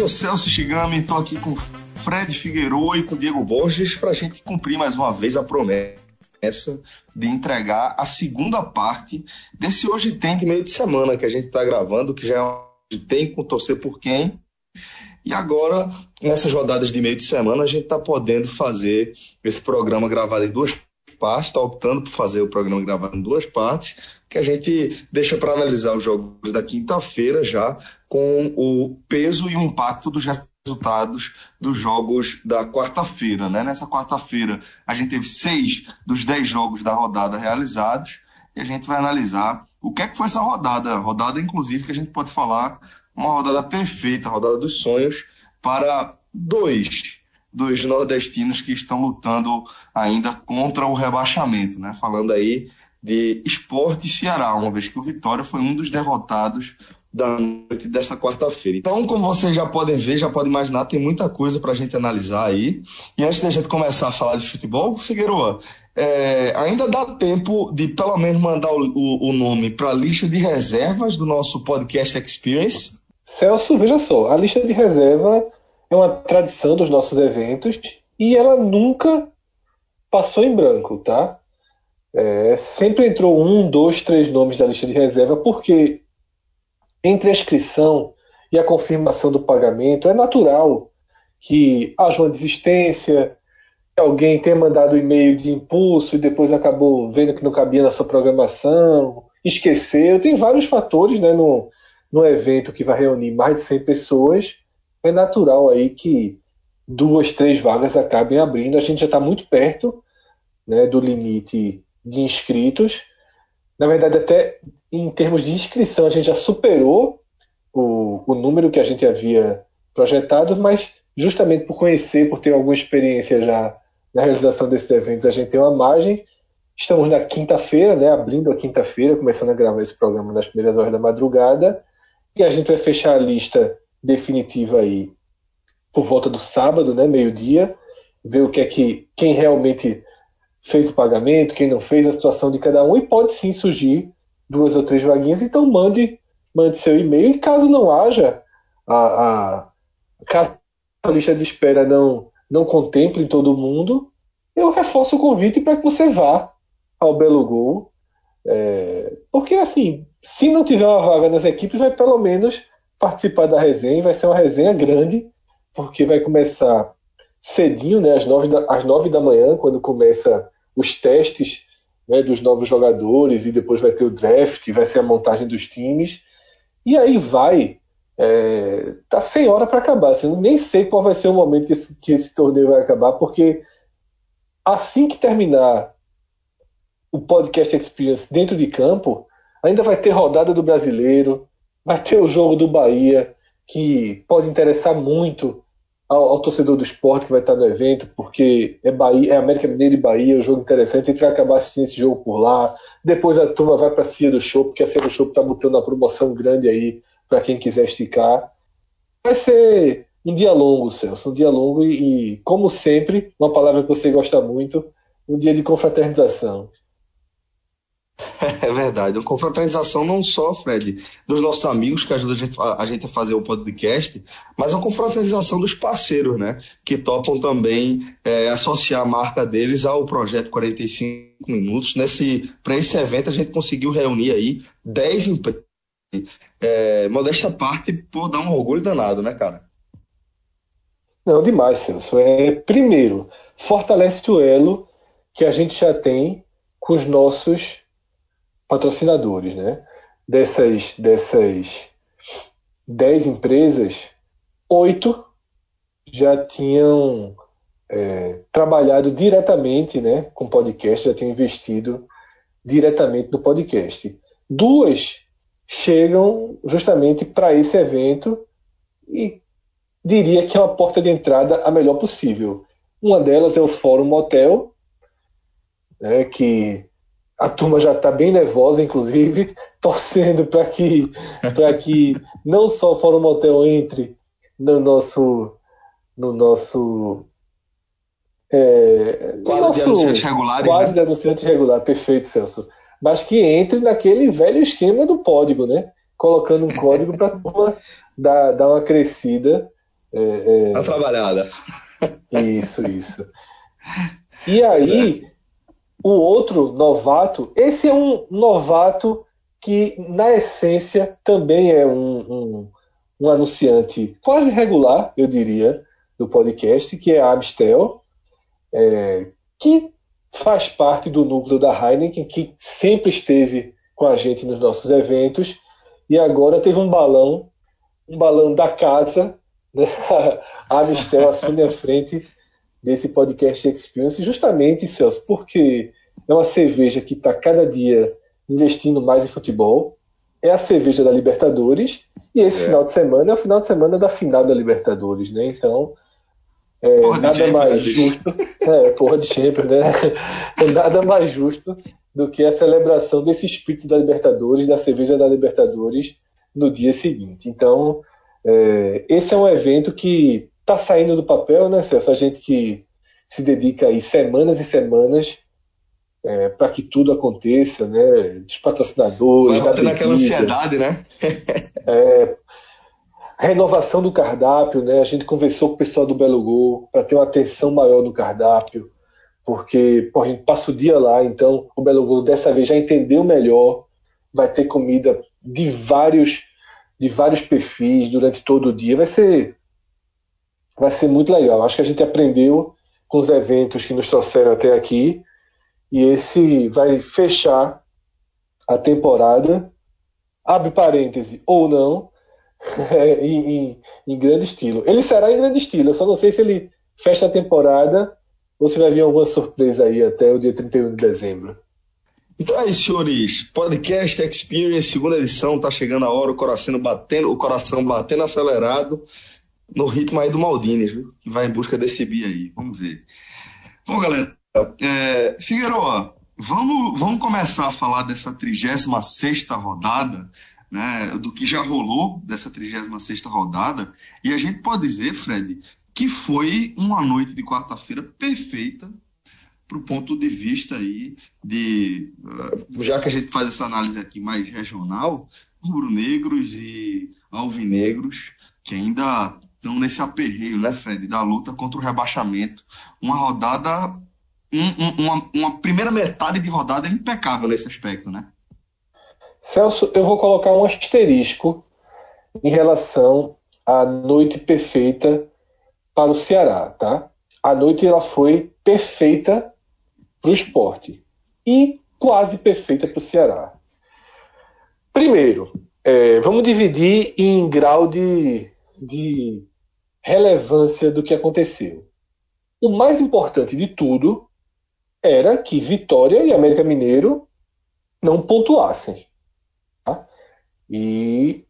sou Celso Shigami, estou aqui com Fred Figueiredo e com Diego Borges para a gente cumprir mais uma vez a promessa de entregar a segunda parte desse Hoje Tem de meio de semana que a gente está gravando, que já é Tem com Torcer por Quem. E agora, nessas rodadas de meio de semana, a gente está podendo fazer esse programa gravado em duas partes, está optando por fazer o programa gravado em duas partes, que a gente deixa para analisar os jogos da quinta-feira já, com o peso e o impacto dos resultados dos jogos da quarta-feira. Né? Nessa quarta-feira, a gente teve seis dos dez jogos da rodada realizados e a gente vai analisar o que é que foi essa rodada. Rodada, inclusive, que a gente pode falar uma rodada perfeita, a rodada dos sonhos, para dois dos nordestinos que estão lutando ainda contra o rebaixamento, né? Falando aí de Esporte Ceará, uma vez que o Vitória foi um dos derrotados da noite desta quarta-feira. Então, como vocês já podem ver, já podem imaginar, tem muita coisa para a gente analisar aí. E antes da gente começar a falar de futebol, Figueiredo, é, ainda dá tempo de pelo menos mandar o, o, o nome para a lista de reservas do nosso podcast Experience? Celso, veja só, a lista de reserva é uma tradição dos nossos eventos e ela nunca passou em branco, tá? É, sempre entrou um, dois, três nomes da lista de reserva, porque entre a inscrição e a confirmação do pagamento é natural que haja uma desistência, que alguém tenha mandado e-mail de impulso e depois acabou vendo que não cabia na sua programação, esqueceu. Tem vários fatores né, no, no evento que vai reunir mais de 100 pessoas. É natural aí que duas, três vagas acabem abrindo. A gente já está muito perto né, do limite de inscritos. Na verdade, até em termos de inscrição, a gente já superou o, o número que a gente havia projetado, mas justamente por conhecer, por ter alguma experiência já na realização desses eventos, a gente tem uma margem. Estamos na quinta-feira, né, abrindo a quinta-feira, começando a gravar esse programa nas primeiras horas da madrugada, e a gente vai fechar a lista definitiva aí por volta do sábado, né, meio-dia, ver o que é que quem realmente fez o pagamento, quem não fez, a situação de cada um, e pode sim surgir duas ou três vaguinhas, então mande, mande seu e-mail, e caso não haja, a, a, caso a lista de espera não, não contemple todo mundo, eu reforço o convite para que você vá ao Belo Gol, é, porque assim, se não tiver uma vaga nas equipes, vai pelo menos participar da resenha, vai ser uma resenha grande, porque vai começar cedinho, né, às nove da, às nove da manhã, quando começa os testes né, dos novos jogadores e depois vai ter o draft, vai ser a montagem dos times. E aí vai. É, tá sem hora para acabar. Assim, eu nem sei qual vai ser o momento que esse, que esse torneio vai acabar, porque assim que terminar o podcast Experience dentro de campo, ainda vai ter rodada do brasileiro, vai ter o jogo do Bahia, que pode interessar muito ao, ao, torcedor do esporte que vai estar no evento, porque é Bahia, é América Mineira e Bahia, é um jogo interessante, a gente vai acabar assistindo esse jogo por lá. Depois a turma vai para a Cia do Show, porque a Cia do Show está botando uma promoção grande aí para quem quiser esticar. Vai ser um dia longo, Celso, um dia longo e, e, como sempre, uma palavra que você gosta muito, um dia de confraternização. É verdade. Uma confraternização não só, Fred, dos nossos amigos que ajudam a gente, a fazer o podcast, mas a confraternização dos parceiros, né? Que topam também é, associar a marca deles ao projeto 45 Minutos. Nesse, Para esse evento, a gente conseguiu reunir aí 10 empresas. É, modesta parte, por dar um orgulho danado, né, cara? Não, demais, Celso. É, primeiro, fortalece o elo que a gente já tem com os nossos patrocinadores, né? Dessas, dessas 10 empresas, oito já tinham é, trabalhado diretamente né, com podcast, já tinham investido diretamente no podcast. Duas chegam justamente para esse evento e diria que é uma porta de entrada a melhor possível. Uma delas é o Fórum Motel, né, que a turma já está bem nervosa, inclusive, torcendo para que, que não só o Fórum Motel entre no nosso, no nosso é, quadro nosso de anunciantes regulares. Quadro né? de anunciantes regular, perfeito, Celso. Mas que entre naquele velho esquema do código, né? Colocando um código para a turma dar, dar uma crescida. É, é... Uma trabalhada. Isso, isso. E aí, o outro novato, esse é um novato que, na essência, também é um, um, um anunciante quase regular, eu diria, do podcast, que é a Abstel, é, que faz parte do núcleo da Heineken, que sempre esteve com a gente nos nossos eventos, e agora teve um balão, um balão da casa, né? a Amistel assume a frente desse podcast Experience, justamente, Celso, porque é uma cerveja que está cada dia investindo mais em futebol, é a cerveja da Libertadores, e esse é. final de semana é o final de semana da final da Libertadores, né? Então, é, nada mais né, justo. É, porra de Champions, né? É nada mais justo do que a celebração desse espírito da Libertadores, da cerveja da Libertadores, no dia seguinte. Então, é, esse é um evento que está saindo do papel, né, Celso? A gente que se dedica aí semanas e semanas é, para que tudo aconteça, né? Dos patrocinadores, Vai da aquela ansiedade, né? é, renovação do cardápio, né? A gente conversou com o pessoal do Belo Gol para ter uma atenção maior no cardápio, porque pô, a gente passa o dia lá, então o Belo Gol dessa vez já entendeu melhor, vai ter comida de vários de vários perfis durante todo o dia, vai ser vai ser muito legal. Acho que a gente aprendeu com os eventos que nos trouxeram até aqui e esse vai fechar a temporada, abre parêntese ou não, em, em, em, grande estilo. Ele será em grande estilo, eu só não sei se ele fecha a temporada ou se vai vir alguma surpresa aí até o dia 31 de dezembro. Então é isso, senhores. Podcast Experience, segunda edição, tá chegando a hora, o coração batendo, o coração batendo acelerado no ritmo aí do Maldini, viu? Que vai em busca desse bi aí. Vamos ver. Bom, galera, é, Figueiredo, vamos, vamos começar a falar dessa 36 rodada, né, do que já rolou dessa 36 rodada, e a gente pode dizer, Fred, que foi uma noite de quarta-feira perfeita para o ponto de vista aí de, uh, já que a gente faz essa análise aqui mais regional, rubro-negros e alvinegros, que ainda estão nesse aperreio, né, Fred, da luta contra o rebaixamento. Uma rodada um, uma, uma primeira metade de rodada impecável nesse aspecto, né? Celso, eu vou colocar um asterisco em relação à noite perfeita para o Ceará, tá? A noite ela foi perfeita para o esporte e quase perfeita para o Ceará. Primeiro, é, vamos dividir em grau de, de relevância do que aconteceu. O mais importante de tudo era que Vitória e América Mineiro não pontuassem. Tá? E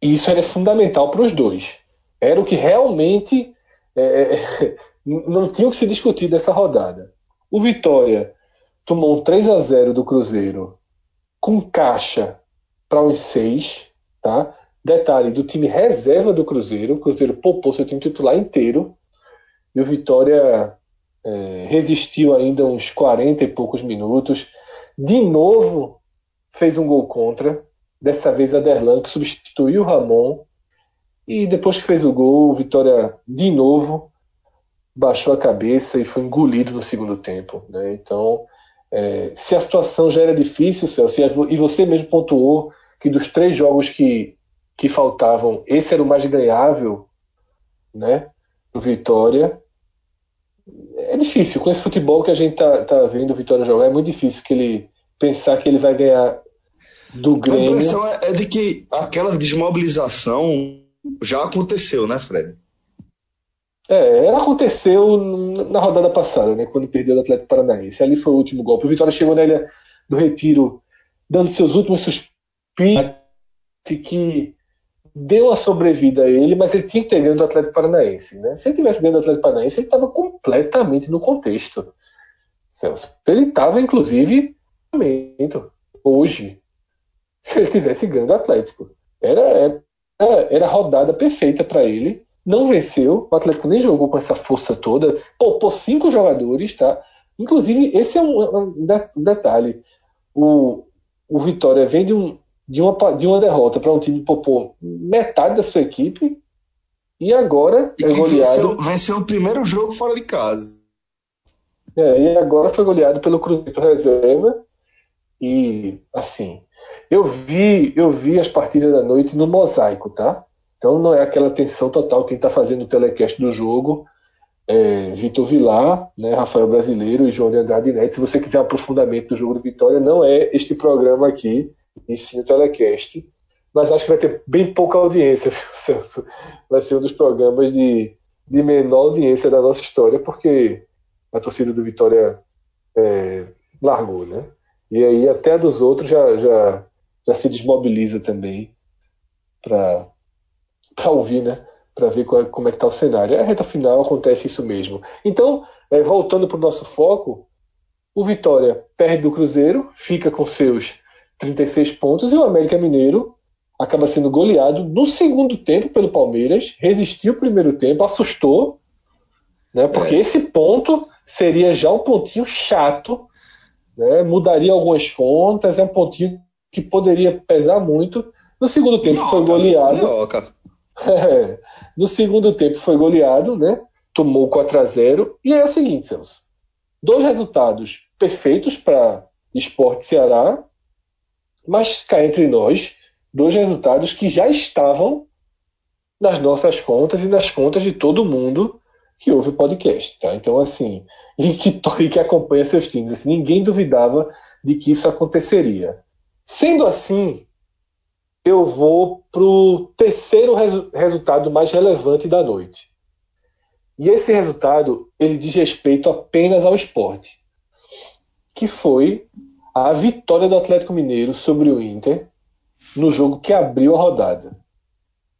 isso era fundamental para os dois. Era o que realmente é, não tinha que se discutir dessa rodada. O Vitória tomou um 3 a 0 do Cruzeiro com caixa para uns seis, tá? Detalhe do time reserva do Cruzeiro, o Cruzeiro poupou seu time titular inteiro e o Vitória é, resistiu ainda uns 40 e poucos minutos. De novo fez um gol contra, dessa vez a Derlan, que substituiu o Ramon. E depois que fez o gol, o Vitória de novo baixou a cabeça e foi engolido no segundo tempo. Né? Então, é, se a situação já era difícil, Celso, e você mesmo pontuou que dos três jogos que, que faltavam, esse era o mais ganhável, né? O Vitória é difícil. Com esse futebol que a gente tá, tá vendo o Vitória jogar, é muito difícil que ele pensar que ele vai ganhar do Grêmio. A impressão é, é de que aquela desmobilização já aconteceu, né, Fred? É, ela aconteceu na rodada passada, né, quando perdeu o Atlético Paranaense. Ali foi o último golpe. O Vitória chegou na ilha do Retiro, dando seus últimos suspiros, que deu a sobrevida a ele, mas ele tinha que ter ganho do Atlético Paranaense. Né? Se ele tivesse ganho do Atlético Paranaense, ele estava completamente no contexto. Celso. Ele estava, inclusive, hoje se ele tivesse ganho do Atlético. Era, era, era a rodada perfeita para ele. Não venceu, o Atlético nem jogou com essa força toda. Poupou cinco jogadores, tá? Inclusive, esse é um, um detalhe. O, o Vitória vem de, um, de, uma, de uma derrota para um time que poupou metade da sua equipe e agora e é goleado. Venceu, o primeiro jogo fora de casa. É, e agora foi goleado pelo Cruzeiro Reserva. E, assim, eu vi, eu vi as partidas da noite no mosaico, tá? Então não é aquela tensão total quem está fazendo o telecast do jogo. É, Vitor Vilar, né, Rafael Brasileiro e João de Andrade Neto. Se você quiser um aprofundamento do jogo do Vitória, não é este programa aqui, ensino telecast. Mas acho que vai ter bem pouca audiência, viu, Celso? Vai ser um dos programas de, de menor audiência da nossa história, porque a torcida do Vitória é, largou, né? E aí até a dos outros já, já já se desmobiliza também para ouvir, né? Para ver qual, como é que está o cenário. É a reta final acontece isso mesmo. Então, é, voltando para o nosso foco, o Vitória perde do Cruzeiro, fica com seus 36 pontos, e o América Mineiro acaba sendo goleado no segundo tempo pelo Palmeiras, resistiu o primeiro tempo, assustou, né? Porque é. esse ponto seria já um pontinho chato, né? Mudaria algumas contas, é um pontinho que poderia pesar muito. No segundo tempo foi goleado. É, no segundo tempo foi goleado, né? Tomou 4 a 0 E é o seguinte, Celso. Dois resultados perfeitos para Esporte Ceará, mas cá entre nós, dois resultados que já estavam nas nossas contas e nas contas de todo mundo que ouve o podcast, tá? Então, assim, e que, e que acompanha seus times, assim, ninguém duvidava de que isso aconteceria. Sendo assim, eu vou para o terceiro resu resultado mais relevante da noite. E esse resultado ele diz respeito apenas ao esporte, que foi a vitória do Atlético Mineiro sobre o Inter no jogo que abriu a rodada.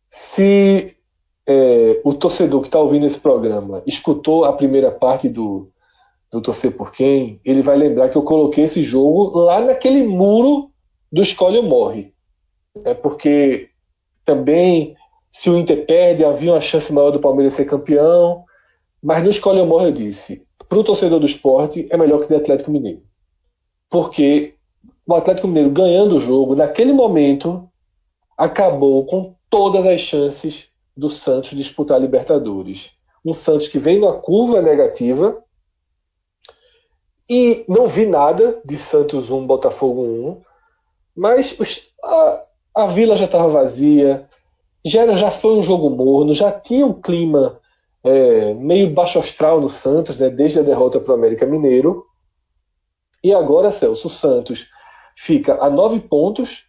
Se é, o torcedor que está ouvindo esse programa escutou a primeira parte do, do Torcer por Quem, ele vai lembrar que eu coloquei esse jogo lá naquele muro do escolhe ou morre. É porque também, se o Inter perde, havia uma chance maior do Palmeiras ser campeão. Mas no escolhe ou morre, eu disse: para o torcedor do esporte, é melhor que o Atlético Mineiro. Porque o Atlético Mineiro ganhando o jogo, naquele momento, acabou com todas as chances do Santos disputar a Libertadores. Um Santos que vem numa curva negativa e não vi nada de Santos 1, Botafogo 1. Mas os, a, a vila já estava vazia, já, já foi um jogo morno, já tinha um clima é, meio baixo astral no Santos, né, desde a derrota para o América Mineiro. E agora, Celso, Santos fica a nove pontos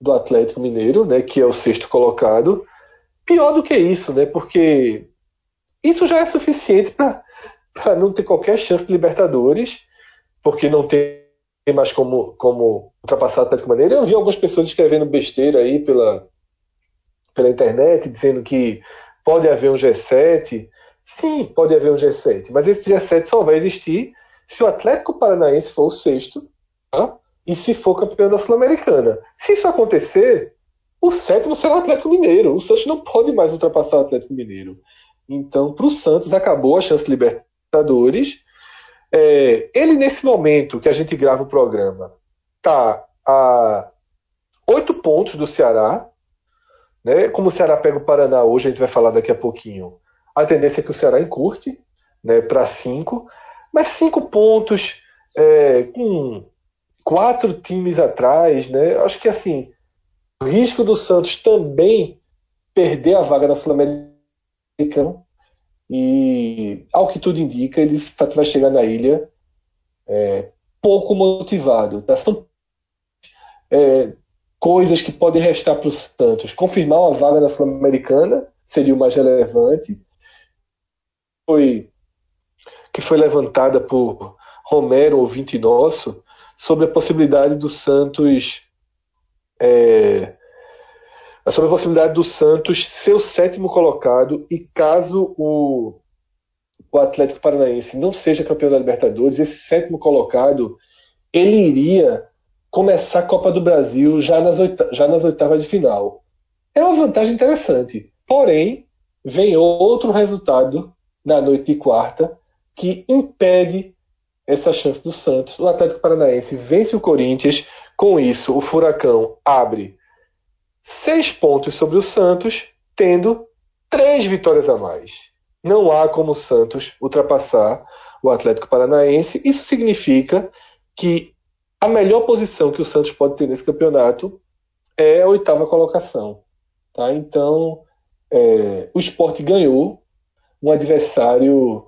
do Atlético Mineiro, né, que é o sexto colocado. Pior do que isso, né, porque isso já é suficiente para não ter qualquer chance de Libertadores, porque não tem mais como, como ultrapassar o Atlético Mineiro. Eu vi algumas pessoas escrevendo besteira aí pela, pela internet, dizendo que pode haver um G7. Sim, pode haver um G7, mas esse G7 só vai existir se o Atlético Paranaense for o sexto tá? e se for campeão da Sul-Americana. Se isso acontecer, o sétimo será o Atlético Mineiro. O Santos não pode mais ultrapassar o Atlético Mineiro. Então, para o Santos, acabou a chance de Libertadores é, ele, nesse momento que a gente grava o programa, está a oito pontos do Ceará. Né? Como o Ceará pega o Paraná hoje, a gente vai falar daqui a pouquinho. A tendência é que o Ceará encurte né, para cinco. Mas cinco pontos é, com quatro times atrás, né? Acho que assim, o risco do Santos também perder a vaga na Sul-Americana e, ao que tudo indica, ele vai chegar na ilha é, pouco motivado. Tá? São é, coisas que podem restar para o Santos. Confirmar uma vaga na Sul-Americana seria o mais relevante. Foi, que foi levantada por Romero, ouvinte nosso, sobre a possibilidade do Santos é, sobre a possibilidade do Santos ser o sétimo colocado e caso o, o Atlético Paranaense não seja campeão da Libertadores, esse sétimo colocado ele iria começar a Copa do Brasil já nas, oita já nas oitavas de final. É uma vantagem interessante. Porém, vem outro resultado na noite de quarta que impede essa chance do Santos. O Atlético Paranaense vence o Corinthians. Com isso, o Furacão abre seis pontos sobre o Santos, tendo três vitórias a mais. Não há como o Santos ultrapassar o Atlético Paranaense. Isso significa que a melhor posição que o Santos pode ter nesse campeonato é a oitava colocação. Tá? Então, é, o esporte ganhou um adversário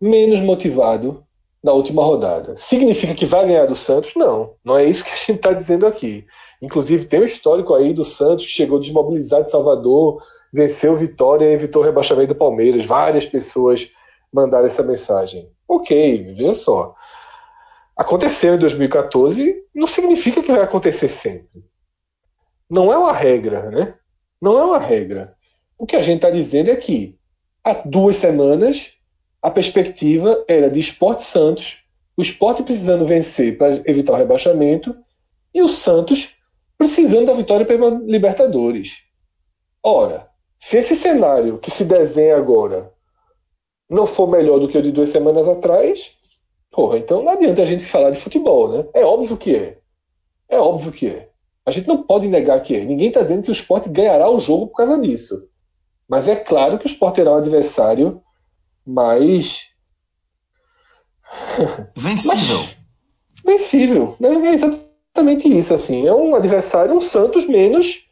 menos motivado na última rodada. Significa que vai ganhar do Santos? Não, não é isso que a gente está dizendo aqui. Inclusive, tem um histórico aí do Santos que chegou desmobilizado de Salvador, venceu Vitória e evitou o rebaixamento do Palmeiras. Várias pessoas mandaram essa mensagem. Ok, veja só. Aconteceu em 2014, não significa que vai acontecer sempre. Não é uma regra, né? Não é uma regra. O que a gente está dizendo é que há duas semanas a perspectiva era de Esporte Santos, o esporte precisando vencer para evitar o rebaixamento, e o Santos precisando da vitória pela Libertadores. Ora, se esse cenário que se desenha agora não for melhor do que o de duas semanas atrás, porra, então não adianta a gente falar de futebol, né? É óbvio que é. É óbvio que é. A gente não pode negar que é. Ninguém está dizendo que o esporte ganhará o jogo por causa disso. Mas é claro que o esporte terá um adversário mais. Vencível. mais vencível. Né? É exatamente isso. Assim. É um adversário, um Santos menos,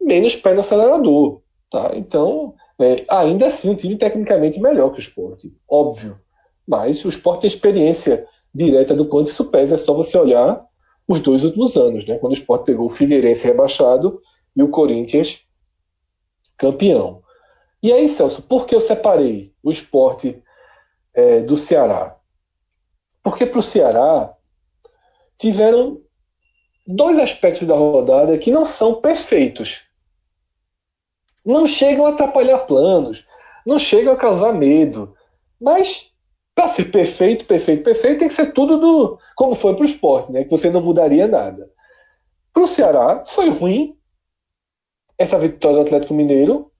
menos pé no acelerador. Tá? Então, é, ainda assim, um time tecnicamente melhor que o esporte. Óbvio. Mas o esporte tem experiência direta do quanto isso pesa. É só você olhar os dois últimos anos, né? quando o esporte pegou o Figueirense rebaixado e o Corinthians campeão. E aí, Celso, por que eu separei o esporte é, do Ceará? Porque para o Ceará tiveram dois aspectos da rodada que não são perfeitos. Não chegam a atrapalhar planos, não chegam a causar medo. Mas, para ser perfeito, perfeito, perfeito, tem que ser tudo do como foi para o esporte, né? que você não mudaria nada. Para o Ceará, foi ruim essa vitória do Atlético Mineiro,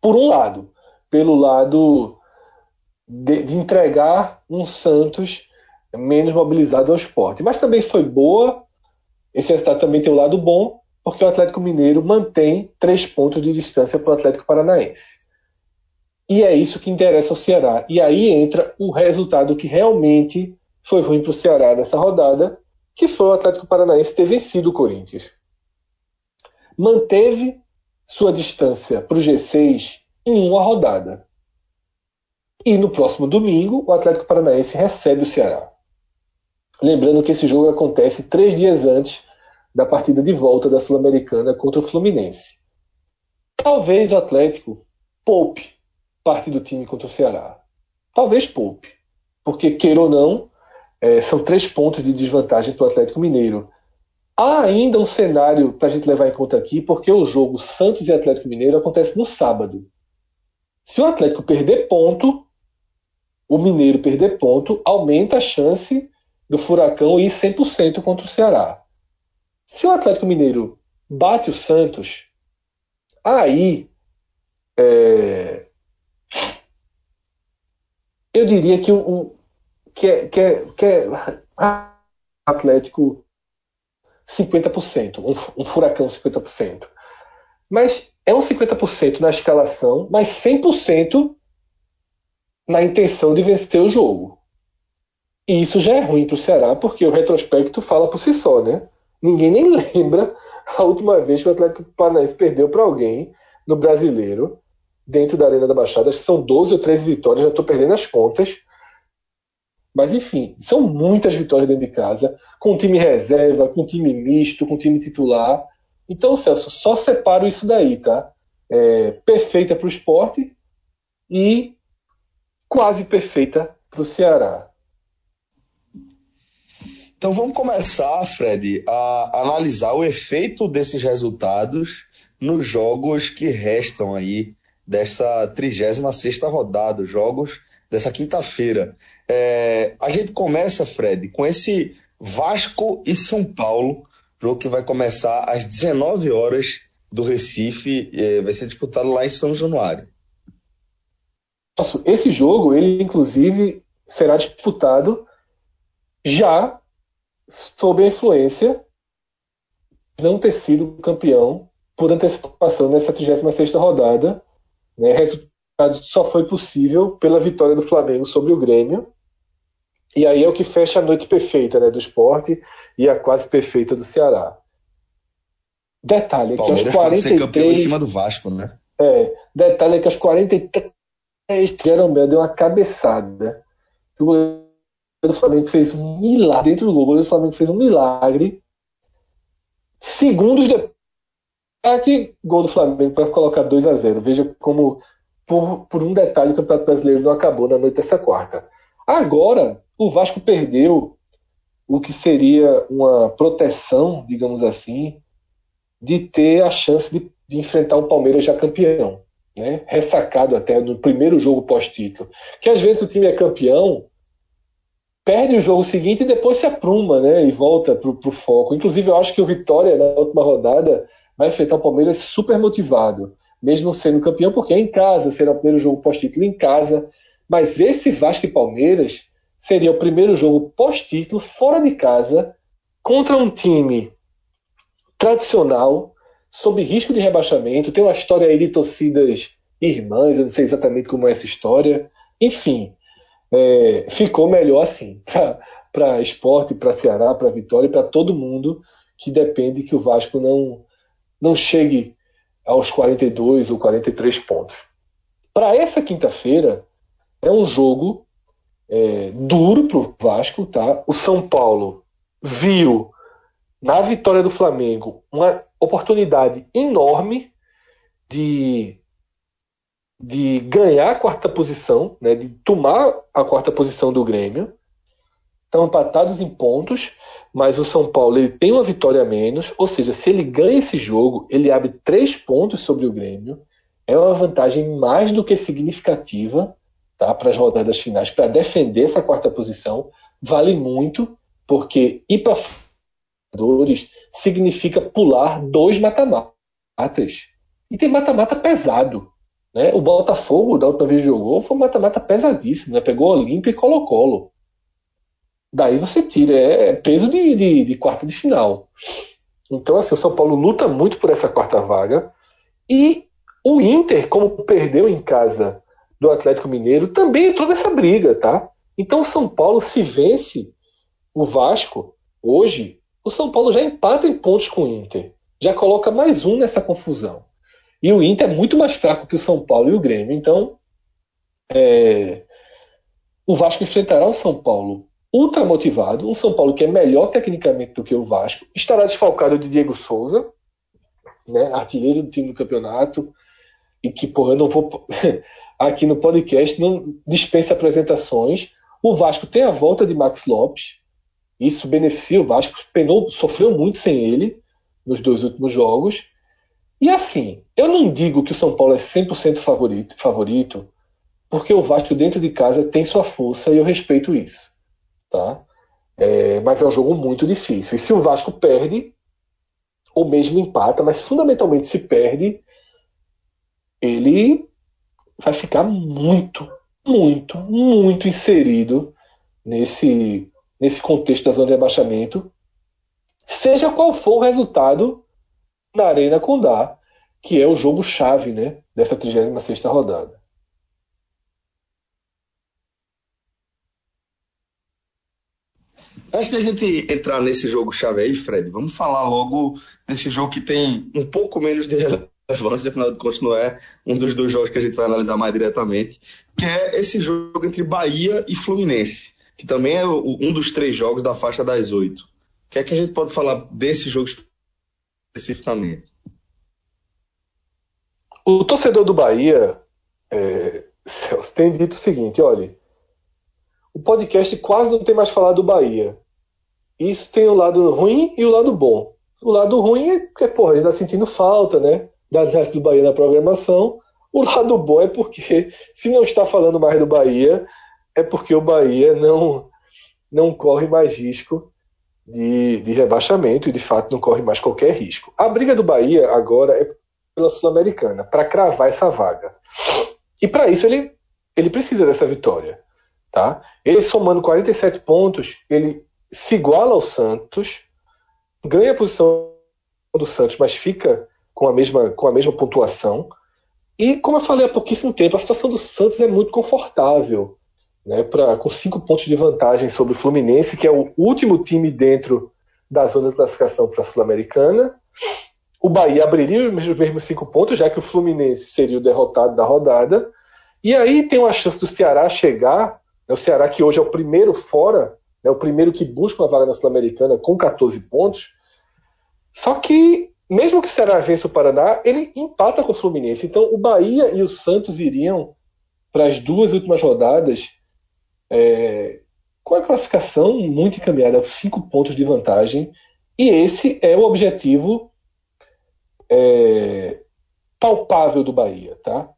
por um lado, pelo lado de, de entregar um Santos menos mobilizado ao esporte. Mas também foi boa, esse resultado também tem um lado bom, porque o Atlético Mineiro mantém três pontos de distância para o Atlético Paranaense. E é isso que interessa ao Ceará. E aí entra o resultado que realmente foi ruim para o Ceará nessa rodada, que foi o Atlético Paranaense ter vencido o Corinthians. Manteve sua distância para o G6 em uma rodada. E no próximo domingo, o Atlético Paranaense recebe o Ceará. Lembrando que esse jogo acontece três dias antes da partida de volta da Sul-Americana contra o Fluminense. Talvez o Atlético poupe parte do time contra o Ceará. Talvez poupe. Porque, queira ou não, é, são três pontos de desvantagem para o Atlético Mineiro. Há ainda um cenário para a gente levar em conta aqui, porque o jogo Santos e Atlético Mineiro acontece no sábado. Se o Atlético perder ponto, o Mineiro perder ponto, aumenta a chance do Furacão ir 100% contra o Ceará. Se o Atlético Mineiro bate o Santos, aí é, eu diria que o que é, que é, que é Atlético 50%, um, um furacão 50%. Mas é um 50% na escalação, mas 100% na intenção de vencer o jogo. E isso já é ruim para o Ceará, porque o retrospecto fala por si só, né? Ninguém nem lembra a última vez que o Atlético Paranaense perdeu para alguém no Brasileiro, dentro da Arena da Baixada. São 12 ou 13 vitórias, já estou perdendo as contas. Mas, enfim, são muitas vitórias dentro de casa, com time reserva, com time misto, com time titular. Então, Celso, só separo isso daí, tá? É, perfeita para o esporte e quase perfeita para o Ceará. Então vamos começar, Fred, a analisar o efeito desses resultados nos jogos que restam aí dessa 36ª rodada, jogos dessa quinta-feira. É, a gente começa, Fred, com esse Vasco e São Paulo, jogo que vai começar às 19 horas do Recife, é, vai ser disputado lá em São Januário. Esse jogo, ele inclusive será disputado já sob a influência de não ter sido campeão por antecipação nessa 36 rodada. Né? Resultado só foi possível pela vitória do Flamengo sobre o Grêmio. E aí é o que fecha a noite perfeita né, do esporte e a quase perfeita do Ceará. Detalhe que aos 43. Ser campeão em cima do Vasco, né? É, detalhe que aos 43 Jeromel deu uma cabeçada. O goleiro do Flamengo fez um milagre. Dentro do gol, o goleiro do Flamengo fez um milagre. Segundos depois Aqui, gol do Flamengo para colocar 2 a 0 Veja como, por, por um detalhe, o Campeonato Brasileiro não acabou na noite dessa quarta. Agora, o Vasco perdeu o que seria uma proteção, digamos assim, de ter a chance de, de enfrentar um Palmeiras já campeão. Né? Ressacado até no primeiro jogo pós-título. Que às vezes o time é campeão, perde o jogo seguinte e depois se apruma né? e volta para o foco. Inclusive, eu acho que o Vitória, na última rodada, vai enfrentar o Palmeiras super motivado, mesmo sendo campeão, porque é em casa, será o primeiro jogo pós-título em casa. Mas esse Vasco e Palmeiras seria o primeiro jogo pós-título fora de casa contra um time tradicional, sob risco de rebaixamento. Tem uma história aí de torcidas irmãs, eu não sei exatamente como é essa história. Enfim, é, ficou melhor assim para esporte, para Ceará, para Vitória e para todo mundo que depende que o Vasco não não chegue aos 42 ou 43 pontos. Para essa quinta-feira, é um jogo é, duro para o Vasco. Tá? O São Paulo viu na vitória do Flamengo uma oportunidade enorme de, de ganhar a quarta posição, né, de tomar a quarta posição do Grêmio. Estão empatados em pontos, mas o São Paulo ele tem uma vitória a menos, ou seja, se ele ganha esse jogo, ele abre três pontos sobre o Grêmio. É uma vantagem mais do que significativa tá, para as rodadas finais, para defender essa quarta posição. Vale muito, porque ir para significa pular dois mata-matas. E tem mata-mata pesado. Né? O Botafogo, da última vez que jogou, foi um mata-mata pesadíssimo. Né? Pegou Olímpia e Colo-Colo. Daí você tira, é peso de, de, de quarta de final. Então, assim, o São Paulo luta muito por essa quarta vaga. E o Inter, como perdeu em casa do Atlético Mineiro, também entrou nessa briga, tá? Então, o São Paulo, se vence o Vasco hoje, o São Paulo já empata em pontos com o Inter. Já coloca mais um nessa confusão. E o Inter é muito mais fraco que o São Paulo e o Grêmio. Então, é... o Vasco enfrentará o São Paulo ultra motivado, um São Paulo que é melhor tecnicamente do que o Vasco, estará desfalcado de Diego Souza, né, artilheiro do time do campeonato, e que, porra, eu não vou. aqui no podcast não dispensa apresentações. O Vasco tem a volta de Max Lopes, isso beneficia o Vasco, penou, sofreu muito sem ele nos dois últimos jogos. E assim, eu não digo que o São Paulo é 100% favorito, favorito, porque o Vasco dentro de casa tem sua força e eu respeito isso tá? É, mas é um jogo muito difícil. E se o Vasco perde, ou mesmo empata, mas fundamentalmente se perde, ele vai ficar muito, muito, muito inserido nesse, nesse contexto da zona de rebaixamento, seja qual for o resultado na Arena Condá, que é o jogo chave né, dessa 36 rodada. Antes da gente entrar nesse jogo chave aí, Fred, vamos falar logo desse jogo que tem um pouco menos de relevância, afinal de contas não é um dos dois jogos que a gente vai analisar mais diretamente, que é esse jogo entre Bahia e Fluminense, que também é um dos três jogos da faixa das oito. O que é que a gente pode falar desse jogo especificamente? O torcedor do Bahia é, tem dito o seguinte, olha, o podcast quase não tem mais falado do Bahia. Isso tem o lado ruim e o lado bom. O lado ruim é que, porra, a gente tá sentindo falta, né? Da resto do Bahia na programação. O O lado bom é porque, se não está falando mais do Bahia, é porque o Bahia não, não corre mais risco de, de rebaixamento e, de fato, não corre mais qualquer risco. A briga do Bahia agora é pela Sul-Americana, para cravar essa vaga. E para isso ele, ele precisa dessa vitória. Tá? Ele somando 47 pontos, ele se iguala ao Santos, ganha a posição do Santos, mas fica com a mesma, com a mesma pontuação. E, como eu falei há pouquíssimo tempo, a situação do Santos é muito confortável. Né, pra, com cinco pontos de vantagem sobre o Fluminense, que é o último time dentro da zona de classificação para a Sul-Americana. O Bahia abriria os mesmos cinco pontos, já que o Fluminense seria o derrotado da rodada. E aí tem uma chance do Ceará chegar, né, o Ceará que hoje é o primeiro fora, né, o primeiro que busca uma vaga na Sul-Americana com 14 pontos. Só que, mesmo que o Ceará vença o Paraná, ele empata com o Fluminense. Então, o Bahia e o Santos iriam para as duas últimas rodadas é, com a classificação muito encaminhada, cinco pontos de vantagem. E esse é o objetivo é, palpável do Bahia, tá?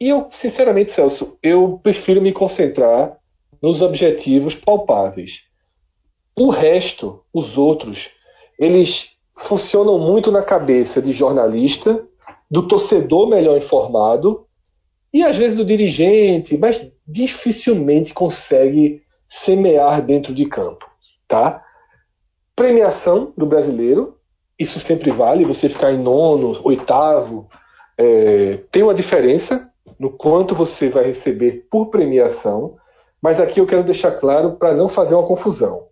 E eu, sinceramente, Celso, eu prefiro me concentrar nos objetivos palpáveis. O resto, os outros, eles funcionam muito na cabeça de jornalista, do torcedor melhor informado e às vezes do dirigente, mas dificilmente consegue semear dentro de campo, tá? Premiação do brasileiro, isso sempre vale, você ficar em nono, oitavo, é, tem uma diferença no quanto você vai receber por premiação, mas aqui eu quero deixar claro para não fazer uma confusão.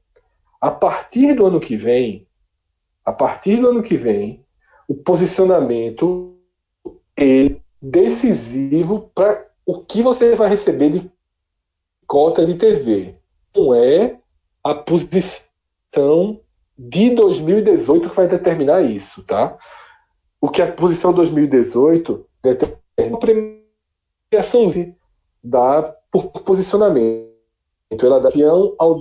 A partir do ano que vem, a partir do ano que vem, o posicionamento é decisivo para o que você vai receber de cota de TV. Não é a posição de 2018 que vai determinar isso, tá? O que a posição 2018 determina a premiaçãozinha dá por posicionamento. Ela dá peão ao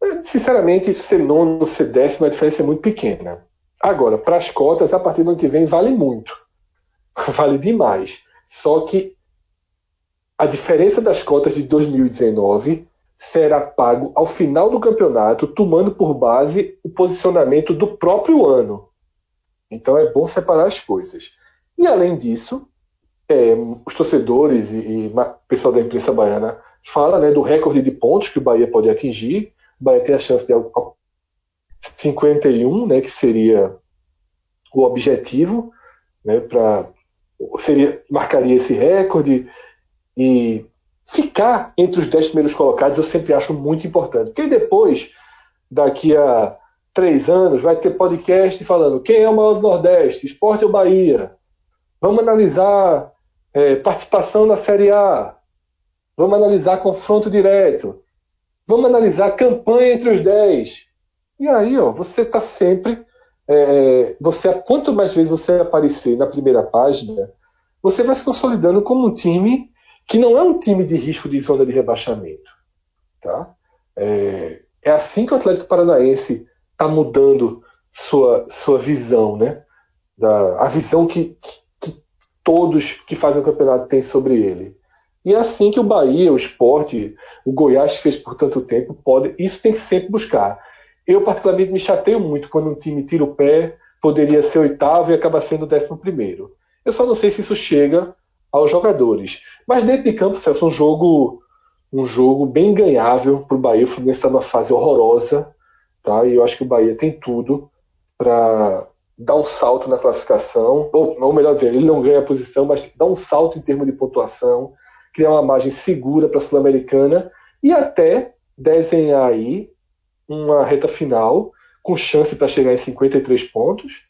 16. Sinceramente, ser nono, ser décimo, a diferença é muito pequena. Agora, para as cotas, a partir do ano que vem, vale muito. Vale demais. Só que a diferença das cotas de 2019 será pago ao final do campeonato, tomando por base o posicionamento do próprio ano. Então é bom separar as coisas. E além disso, é, os torcedores e, e o pessoal da imprensa baiana fala né, do recorde de pontos que o Bahia pode atingir. Bahia tem a chance de 51, né, que seria o objetivo, né, para seria marcaria esse recorde e ficar entre os dez primeiros colocados eu sempre acho muito importante. Porque depois, daqui a três anos, vai ter podcast falando quem é o maior do Nordeste, esporte ou Bahia. Vamos analisar é, participação na Série A. Vamos analisar confronto direto. Vamos analisar campanha entre os dez. E aí, ó, você está sempre. É, você Quanto mais vezes você aparecer na primeira página, você vai se consolidando como um time que não é um time de risco de zona de rebaixamento. Tá? É, é assim que o Atlético Paranaense está mudando sua, sua visão, né? Da, a visão que, que, que, todos que fazem o campeonato têm sobre ele. E é assim que o Bahia, o esporte, o Goiás fez por tanto tempo, pode. Isso tem que sempre buscar. Eu, particularmente, me chateio muito quando um time tira o pé, poderia ser oitavo e acaba sendo décimo primeiro. Eu só não sei se isso chega aos jogadores. Mas dentro de campo, Celso, um jogo, um jogo bem ganhável para o Bahia. O Fluminense está numa fase horrorosa, tá? E eu acho que o Bahia tem tudo para dar um salto na classificação, ou, ou melhor dizer, ele não ganha a posição, mas dar um salto em termos de pontuação, criar uma margem segura para a Sul-Americana e até desenhar aí uma reta final com chance para chegar em 53 pontos,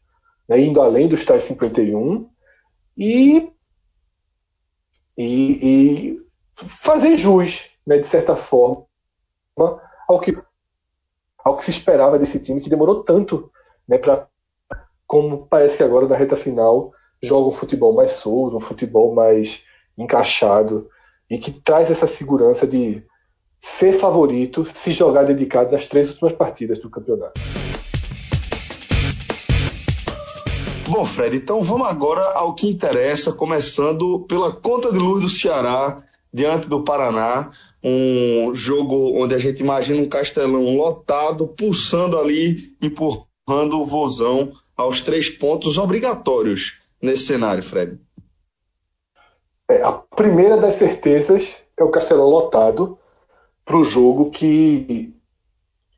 né, indo além dos tais 51, e, e, e fazer jus, né, de certa forma, ao que, ao que se esperava desse time, que demorou tanto né, para, como parece que agora na reta final, joga um futebol mais solto, um futebol mais encaixado e que traz essa segurança de ser favorito se jogar dedicado nas três últimas partidas do campeonato. Bom, Fred, então vamos agora ao que interessa, começando pela conta de luz do Ceará diante do Paraná. Um jogo onde a gente imagina um castelão lotado, pulsando ali, empurrando o vozão aos três pontos obrigatórios nesse cenário, Fred. É, a primeira das certezas é o castelão lotado para o jogo que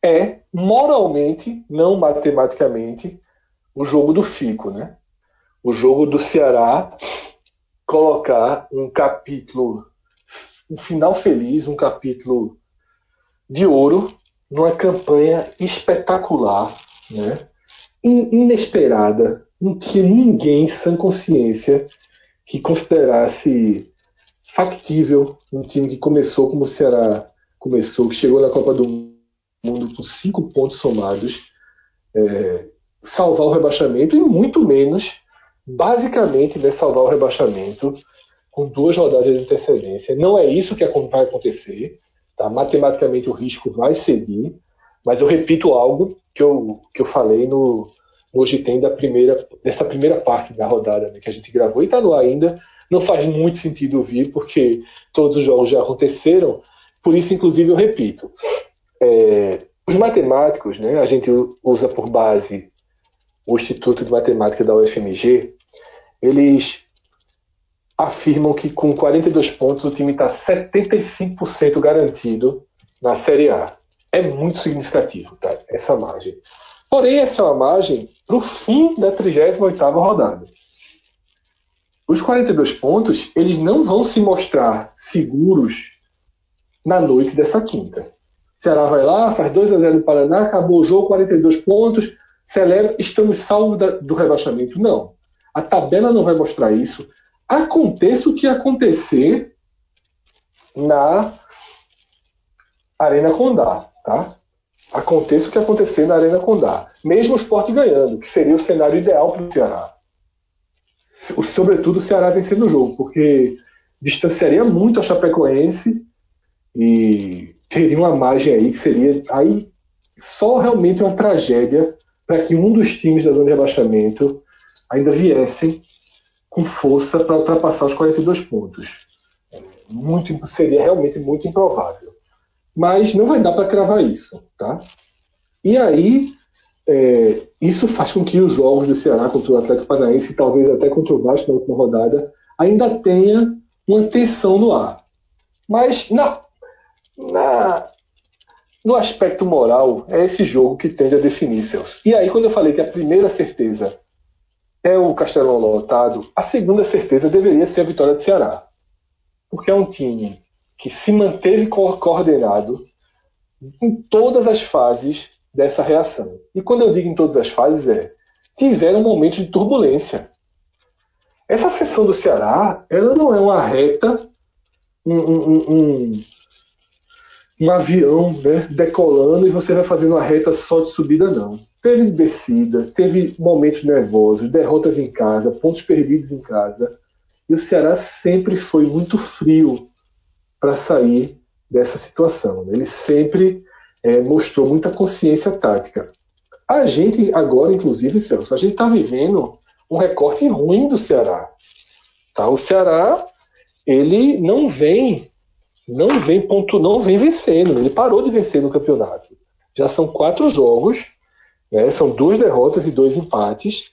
é moralmente, não matematicamente, o jogo do Fico, né? O jogo do Ceará colocar um capítulo, um final feliz, um capítulo de ouro numa campanha espetacular, né? inesperada. Não tinha ninguém sem consciência que considerasse factível um time que começou como o Ceará começou, que chegou na Copa do Mundo com cinco pontos somados, é, salvar o rebaixamento e muito menos, basicamente, né, salvar o rebaixamento com duas rodadas de antecedência. Não é isso que vai acontecer. Tá? Matematicamente o risco vai seguir, mas eu repito algo que eu, que eu falei no, hoje tem da primeira, dessa primeira parte da rodada né, que a gente gravou e está no ar ainda. Não faz muito sentido vir, porque todos os jogos já aconteceram. Por isso, inclusive, eu repito. É, os matemáticos, né, a gente usa por base o Instituto de Matemática da UFMG, eles afirmam que com 42 pontos o time está 75% garantido na Série A. É muito significativo tá? essa margem. Porém, essa é uma margem para o fim da 38ª rodada. Os 42 pontos, eles não vão se mostrar seguros na noite dessa quinta. O Ceará vai lá, faz 2 a 0 no Paraná, acabou o jogo, 42 pontos, celebra, estamos salvos da, do rebaixamento. Não. A tabela não vai mostrar isso. Aconteça o que acontecer na Arena Condá, tá? Aconteça o que acontecer na Arena Condá. Mesmo o esporte ganhando, que seria o cenário ideal para o Ceará. Sobretudo o Ceará vencendo o jogo, porque distanciaria muito a Chapecoense e teria uma margem aí que seria aí só realmente uma tragédia para que um dos times da zona de rebaixamento ainda viessem com força para ultrapassar os 42 pontos. Muito, seria realmente muito improvável. Mas não vai dar para cravar isso. Tá? E aí, é, isso faz com que os jogos do Ceará contra o Atlético Paranaense, talvez até contra o Vasco na última rodada, ainda tenha uma tensão no ar. Mas na, na, no aspecto moral, é esse jogo que tende a definir, Celso. E aí, quando eu falei que a primeira certeza é o Castelão lotado, a segunda certeza deveria ser a vitória do Ceará. Porque é um time que se manteve coordenado em todas as fases dessa reação. E quando eu digo em todas as fases, é tiveram momentos de turbulência. Essa sessão do Ceará, ela não é uma reta, um, um, um um avião né, decolando e você vai fazendo uma reta só de subida, não. Teve descida, teve momentos nervosos, derrotas em casa, pontos perdidos em casa. E o Ceará sempre foi muito frio para sair dessa situação. Ele sempre é, mostrou muita consciência tática. A gente, agora, inclusive, Celso, a gente está vivendo um recorte ruim do Ceará. Tá? O Ceará ele não vem não vem ponto, não vem vencendo. Ele parou de vencer no campeonato. Já são quatro jogos, né? são duas derrotas e dois empates.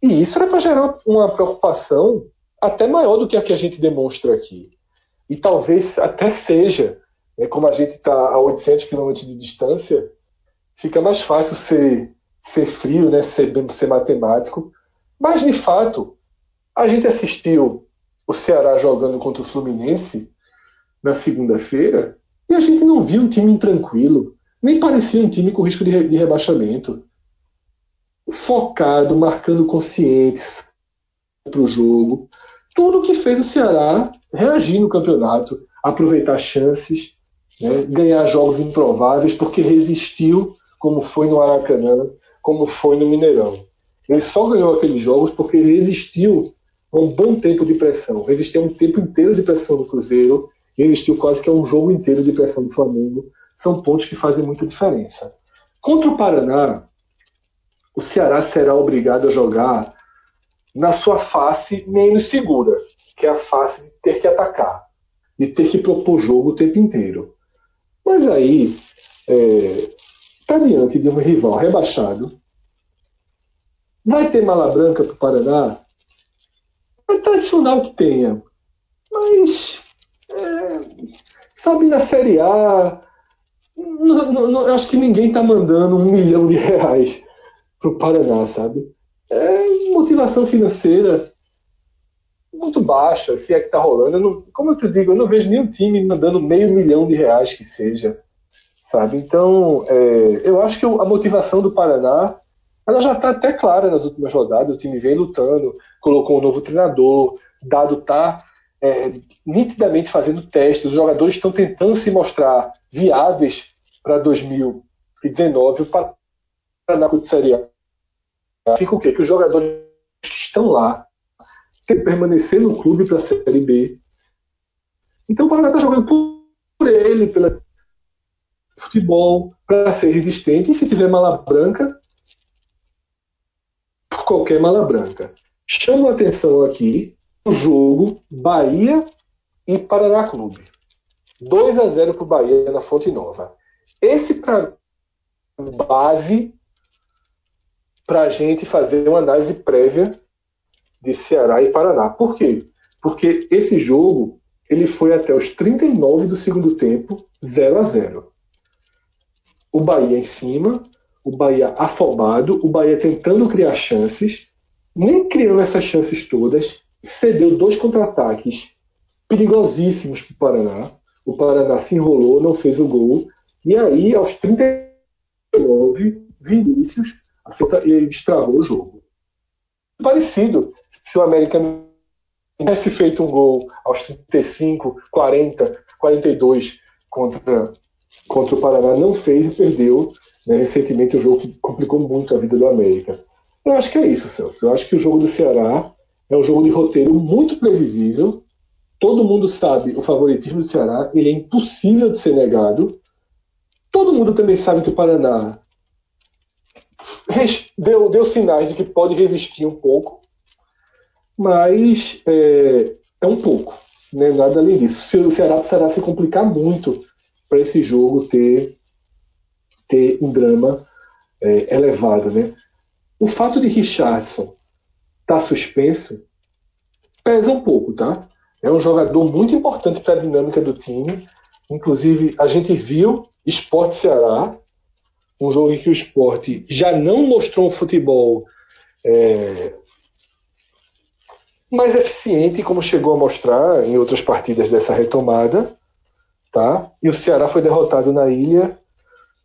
E isso era para gerar uma preocupação até maior do que a que a gente demonstra aqui. E talvez até seja, né? como a gente está a 800 quilômetros de distância, fica mais fácil ser, ser frio, né? ser, ser matemático. Mas, de fato, a gente assistiu o Ceará jogando contra o Fluminense na segunda-feira e a gente não viu um time tranquilo, nem parecia um time com risco de, re de rebaixamento. Focado, marcando conscientes para o jogo. Tudo que fez o Ceará reagir no campeonato, aproveitar chances, né, ganhar jogos improváveis, porque resistiu, como foi no Aracanã, como foi no Mineirão. Ele só ganhou aqueles jogos porque resistiu a um bom tempo de pressão. Resistiu a um tempo inteiro de pressão no Cruzeiro e investiu quase que é um jogo inteiro de pressão do Flamengo. São pontos que fazem muita diferença. Contra o Paraná, o Ceará será obrigado a jogar na sua face menos segura, que é a face de ter que atacar, de ter que propor jogo o tempo inteiro. Mas aí, está é, diante de um rival rebaixado, vai ter mala branca para o Paraná? É tradicional que tenha, mas é, sabe, na Série A, não, não, acho que ninguém está mandando um milhão de reais para o Paraná, sabe? É motivação financeira muito baixa, se é que está rolando. Eu não, como eu te digo, eu não vejo nenhum time mandando meio milhão de reais que seja, sabe? Então, é, eu acho que a motivação do Paraná ela já está até clara nas últimas rodadas. O time vem lutando, colocou um novo treinador, dado tá é, nitidamente fazendo testes. Os jogadores estão tentando se mostrar viáveis para 2019. O Paraná Série A fica o quê? Que os jogadores que estão lá têm que permanecer no clube para a Série B. Então o Paraná está jogando por ele, pelo futebol, para ser resistente. E se tiver mala branca, por qualquer mala branca. Chamo a atenção aqui o jogo Bahia e Paraná Clube. 2 a 0 para o Bahia na Fonte Nova. Esse para base para a gente fazer uma análise prévia de Ceará e Paraná. Por quê? Porque esse jogo ele foi até os 39 do segundo tempo, 0 a 0. O Bahia em cima, o Bahia afobado, o Bahia tentando criar chances, nem criando essas chances todas, cedeu dois contra-ataques perigosíssimos para o Paraná. O Paraná se enrolou, não fez o gol. E aí, aos 39, Vinícius ele destravou o jogo. Parecido se o América tivesse feito um gol aos 35, 40, 42 contra, contra o Paraná, não fez e perdeu né, recentemente o jogo que complicou muito a vida do América. Eu acho que é isso, Celso. Eu acho que o jogo do Ceará é um jogo de roteiro muito previsível. Todo mundo sabe o favoritismo do Ceará, ele é impossível de ser negado. Todo mundo também sabe que o Paraná deu, deu sinais de que pode resistir um pouco, mas é, é um pouco, né? nada além disso. O Ceará precisará se complicar muito para esse jogo ter, ter um drama é, elevado. Né? O fato de Richardson está suspenso, pesa um pouco, tá? É um jogador muito importante para a dinâmica do time. Inclusive, a gente viu Esporte Ceará, um jogo em que o esporte já não mostrou um futebol é, mais eficiente, como chegou a mostrar em outras partidas dessa retomada. Tá? E o Ceará foi derrotado na ilha,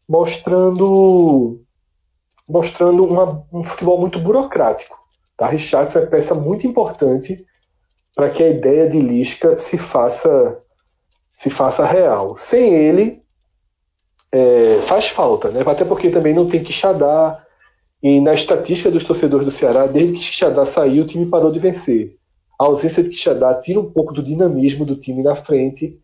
mostrando mostrando uma, um futebol muito burocrático. Tá? Richardson é peça muito importante para que a ideia de Lisca se faça se faça real. Sem ele, é, faz falta, né? até porque também não tem Quixadá, e na estatística dos torcedores do Ceará, desde que Quixadá saiu, o time parou de vencer. A ausência de Quixadá tira um pouco do dinamismo do time na frente,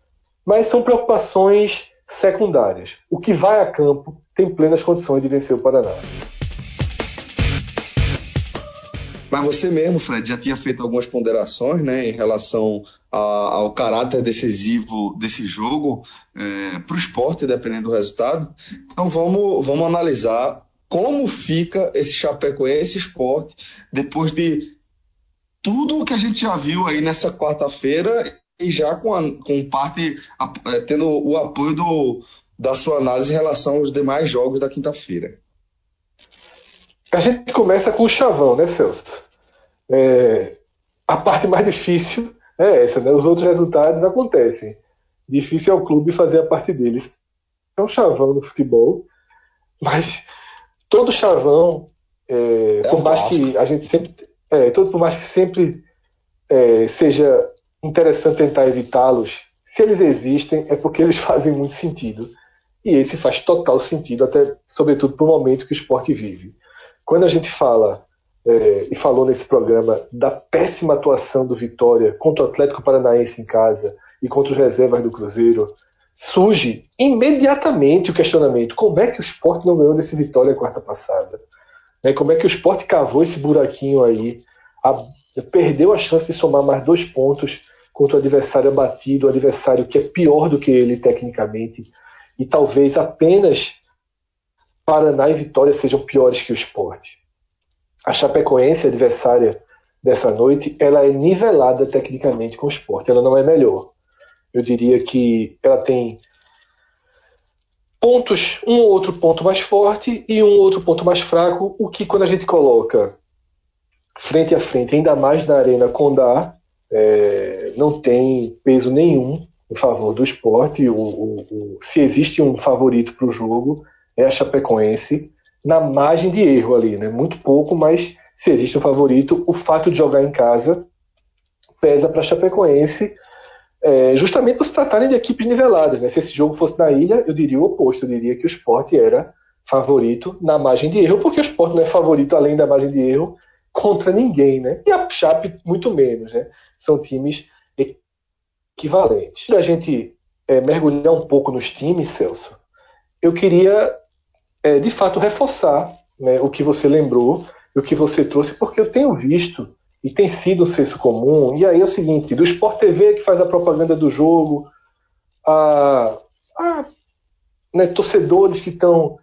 mas são preocupações secundárias. O que vai a campo tem plenas condições de vencer o Paraná. Mas você mesmo, Fred, já tinha feito algumas ponderações né, em relação a, ao caráter decisivo desse jogo é, para o esporte, dependendo do resultado. Então vamos, vamos analisar como fica esse Chapecoense esporte depois de tudo o que a gente já viu aí nessa quarta-feira e já com, a, com parte é, tendo o apoio do, da sua análise em relação aos demais jogos da quinta-feira. A gente começa com o chavão, né, Celso? É, a parte mais difícil é essa, né? Os outros resultados acontecem. Difícil é o clube fazer a parte deles. É um chavão no futebol, mas todo chavão, é, é por mais que a gente sempre, é, todo por mais que sempre é, seja interessante tentar evitá-los, se eles existem é porque eles fazem muito sentido. E esse faz total sentido, até sobretudo para o momento que o esporte vive. Quando a gente fala é, e falou nesse programa da péssima atuação do Vitória contra o Atlético Paranaense em casa e contra os reservas do Cruzeiro, surge imediatamente o questionamento: como é que o esporte não ganhou desse Vitória quarta passada? É, como é que o esporte cavou esse buraquinho aí, Perdeu a chance de somar mais dois pontos contra o adversário abatido, o adversário que é pior do que ele tecnicamente. E talvez apenas Paraná e Vitória sejam piores que o esporte. A Chapecoense, adversária dessa noite, ela é nivelada tecnicamente com o esporte, ela não é melhor. Eu diria que ela tem pontos, um ou outro ponto mais forte e um outro ponto mais fraco, o que quando a gente coloca frente a frente, ainda mais na Arena Condá, é, não tem peso nenhum em favor do esporte. O, o, o se existe um favorito para o jogo, é a Chapecoense, na margem de erro ali, né? muito pouco, mas se existe um favorito, o fato de jogar em casa pesa para Chapecoense, é, justamente por se tratarem de equipes niveladas. Né? Se esse jogo fosse na ilha, eu diria o oposto, eu diria que o esporte era favorito na margem de erro, porque o esporte não é favorito além da margem de erro contra ninguém, né? E a Chape muito menos, né? São times equivalentes. A gente é, mergulhar um pouco nos times, Celso, eu queria é, de fato reforçar né, o que você lembrou o que você trouxe, porque eu tenho visto e tem sido um senso comum. E aí é o seguinte: do Sport TV que faz a propaganda do jogo, a, a né, torcedores que estão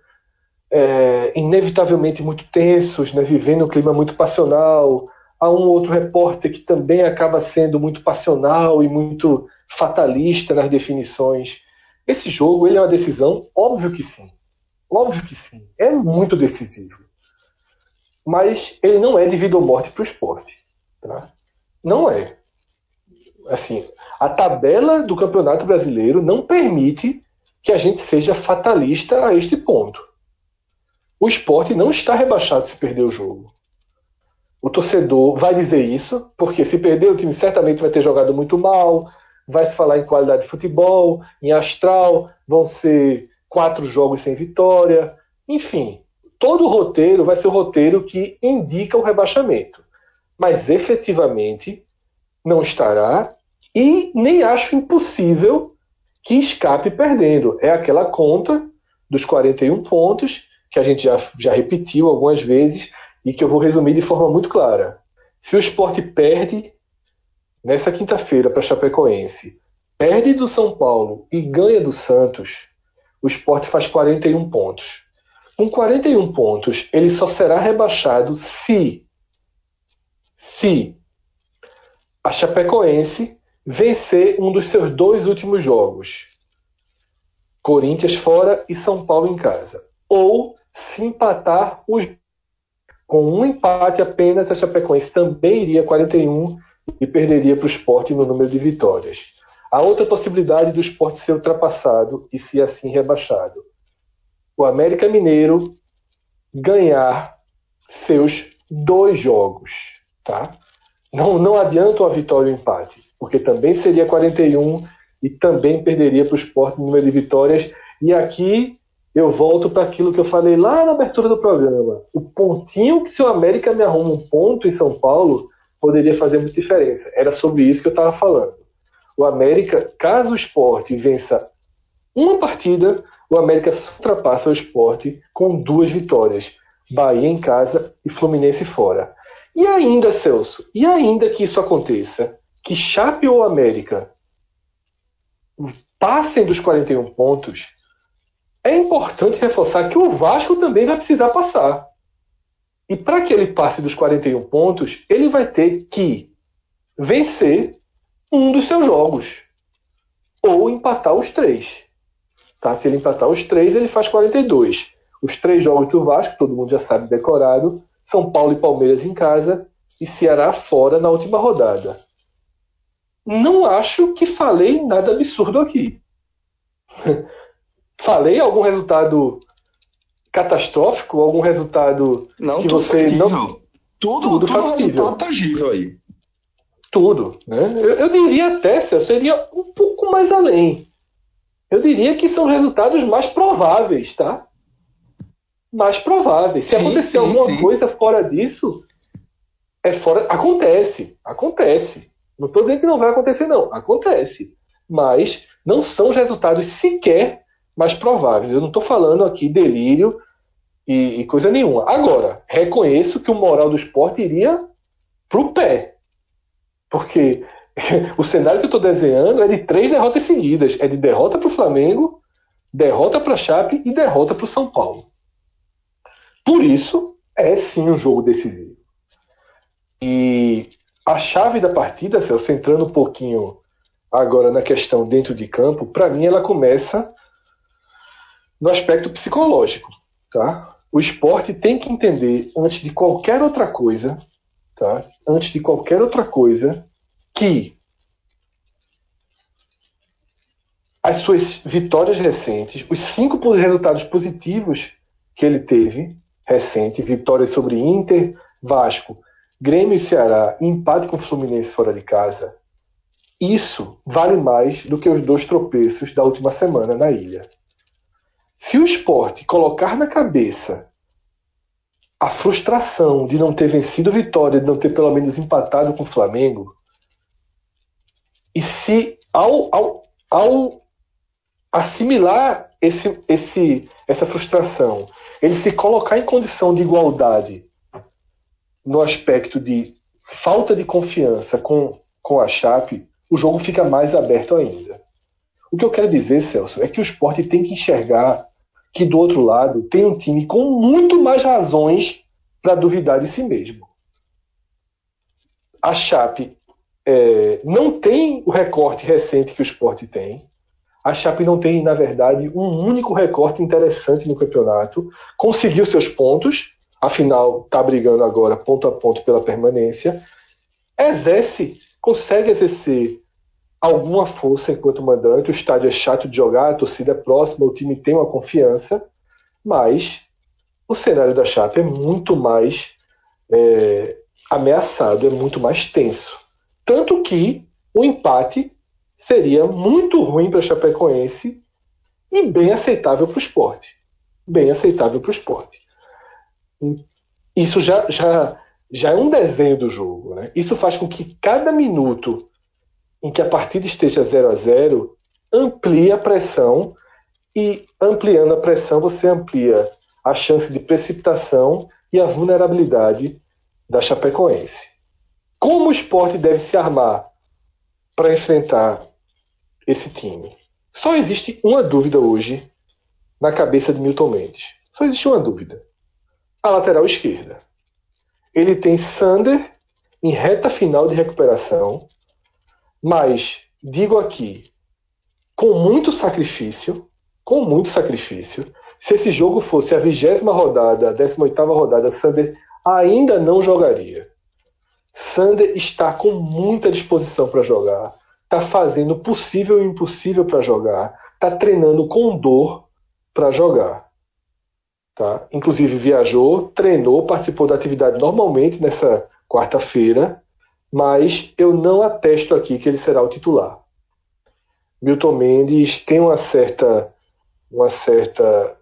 é, inevitavelmente muito tensos, né, vivendo um clima muito passional, a um outro repórter que também acaba sendo muito passional e muito fatalista nas definições. Esse jogo ele é uma decisão? Óbvio que sim. Óbvio que sim. É muito decisivo mas ele não é de vida ou morte para o esporte. Tá? Não é. Assim, a tabela do Campeonato Brasileiro não permite que a gente seja fatalista a este ponto. O esporte não está rebaixado se perder o jogo. O torcedor vai dizer isso, porque se perder, o time certamente vai ter jogado muito mal, vai se falar em qualidade de futebol, em astral, vão ser quatro jogos sem vitória, enfim todo o roteiro vai ser o roteiro que indica o rebaixamento. Mas efetivamente não estará e nem acho impossível que escape perdendo. É aquela conta dos 41 pontos que a gente já, já repetiu algumas vezes e que eu vou resumir de forma muito clara. Se o esporte perde nessa quinta-feira para Chapecoense, perde do São Paulo e ganha do Santos, o esporte faz 41 pontos. Com 41 pontos, ele só será rebaixado se se a Chapecoense vencer um dos seus dois últimos jogos. Corinthians fora e São Paulo em casa. Ou se empatar os com um empate apenas, a Chapecoense também iria 41 e perderia para o esporte no número de vitórias. A outra possibilidade do esporte ser ultrapassado e se assim rebaixado o América Mineiro ganhar seus dois jogos, tá? Não, não adianta a vitória ou empate, porque também seria 41 e também perderia para o esporte no número de vitórias. E aqui eu volto para aquilo que eu falei lá na abertura do programa. O pontinho que se o América me arruma um ponto em São Paulo poderia fazer muita diferença. Era sobre isso que eu estava falando. O América, caso o esporte vença uma partida, o América ultrapassa o esporte com duas vitórias. Bahia em casa e Fluminense fora. E ainda, Celso, e ainda que isso aconteça, que Chape ou América passem dos 41 pontos, é importante reforçar que o Vasco também vai precisar passar. E para que ele passe dos 41 pontos, ele vai ter que vencer um dos seus jogos ou empatar os três. Tá? Se ele empatar os três, ele faz 42. Os três jogos do Vasco, todo mundo já sabe decorado, São Paulo e Palmeiras em casa e Ceará fora na última rodada. Não acho que falei nada absurdo aqui. falei algum resultado catastrófico, algum resultado não, que você factível. não tudo, tudo, tudo resultado tangível aí. Tudo, né? Eu, eu diria até, Celso, seria um pouco mais além. Eu diria que são resultados mais prováveis, tá? Mais prováveis. Se sim, acontecer sim, alguma sim. coisa fora disso, é fora. Acontece, acontece. Não estou dizendo que não vai acontecer, não. Acontece. Mas não são os resultados sequer mais prováveis. Eu não estou falando aqui delírio e, e, coisa nenhuma. Agora, reconheço que o moral do esporte iria pro pé. Porque o cenário que eu estou desenhando é de três derrotas seguidas. É de derrota para o Flamengo, derrota para a Chape e derrota para o São Paulo. Por isso, é sim um jogo decisivo. E a chave da partida, Celso, entrando um pouquinho agora na questão dentro de campo, para mim ela começa no aspecto psicológico. Tá? O esporte tem que entender, antes de qualquer outra coisa, tá? antes de qualquer outra coisa, que as suas vitórias recentes, os cinco resultados positivos que ele teve recente, vitórias sobre Inter, Vasco, Grêmio e Ceará, empate com o Fluminense fora de casa, isso vale mais do que os dois tropeços da última semana na ilha. Se o esporte colocar na cabeça a frustração de não ter vencido Vitória, de não ter pelo menos empatado com o Flamengo, e se ao, ao, ao assimilar esse, esse, essa frustração, ele se colocar em condição de igualdade no aspecto de falta de confiança com, com a Chape, o jogo fica mais aberto ainda. O que eu quero dizer, Celso, é que o esporte tem que enxergar que do outro lado tem um time com muito mais razões para duvidar de si mesmo. A Chape é, não tem o recorte recente que o esporte tem. A Chape não tem, na verdade, um único recorte interessante no campeonato. Conseguiu seus pontos, afinal está brigando agora ponto a ponto pela permanência. Exerce, consegue exercer alguma força enquanto mandante. O estádio é chato de jogar, a torcida é próxima, o time tem uma confiança, mas o cenário da Chape é muito mais é, ameaçado, é muito mais tenso. Tanto que o empate seria muito ruim para a Chapecoense e bem aceitável para o esporte. Bem aceitável para o esporte. Isso já, já, já é um desenho do jogo. Né? Isso faz com que cada minuto em que a partida esteja 0 a 0 amplie a pressão e ampliando a pressão você amplia a chance de precipitação e a vulnerabilidade da Chapecoense. Como o esporte deve se armar para enfrentar esse time? Só existe uma dúvida hoje na cabeça de Milton Mendes. Só existe uma dúvida. A lateral esquerda. Ele tem Sander em reta final de recuperação, mas digo aqui, com muito sacrifício, com muito sacrifício, se esse jogo fosse a vigésima rodada, a 18 rodada, Sander ainda não jogaria. Sander está com muita disposição para jogar, está fazendo o possível e o impossível para jogar, está treinando com dor para jogar. Tá? Inclusive viajou, treinou, participou da atividade normalmente nessa quarta-feira, mas eu não atesto aqui que ele será o titular. Milton Mendes tem uma certa, uma certa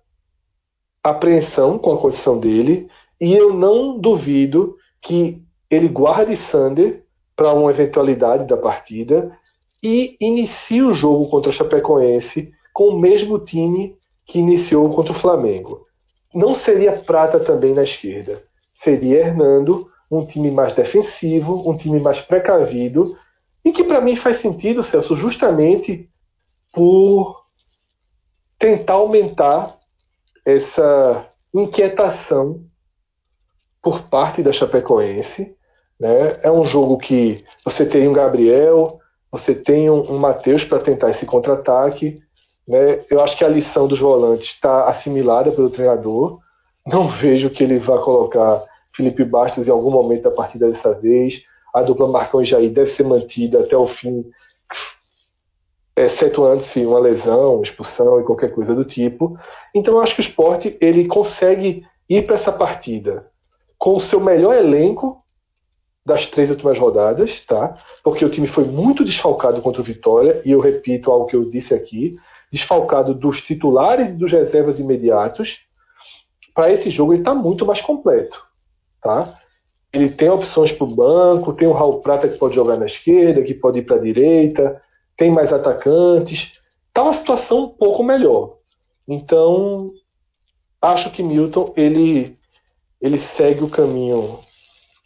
apreensão com a condição dele, e eu não duvido que ele guarde Sander para uma eventualidade da partida e inicie o jogo contra o Chapecoense com o mesmo time que iniciou contra o Flamengo. Não seria Prata também na esquerda. Seria Hernando, um time mais defensivo, um time mais precavido, e que para mim faz sentido, Celso, justamente por tentar aumentar essa inquietação por parte da Chapecoense. Né? É um jogo que você tem um Gabriel, você tem um, um Matheus para tentar esse contra-ataque. Né? Eu acho que a lição dos volantes está assimilada pelo treinador. Não vejo que ele vá colocar Felipe Bastos em algum momento da partida dessa vez. A dupla Marcão e Jair deve ser mantida até o fim, excetuando-se uma lesão, expulsão e qualquer coisa do tipo. Então eu acho que o esporte ele consegue ir para essa partida com o seu melhor elenco das três últimas rodadas, tá? Porque o time foi muito desfalcado contra o Vitória, e eu repito algo que eu disse aqui, desfalcado dos titulares e dos reservas imediatos. Para esse jogo ele está muito mais completo, tá? Ele tem opções para o banco, tem o Raul Prata que pode jogar na esquerda, que pode ir para a direita, tem mais atacantes. Está uma situação um pouco melhor. Então, acho que Milton ele, ele segue o caminho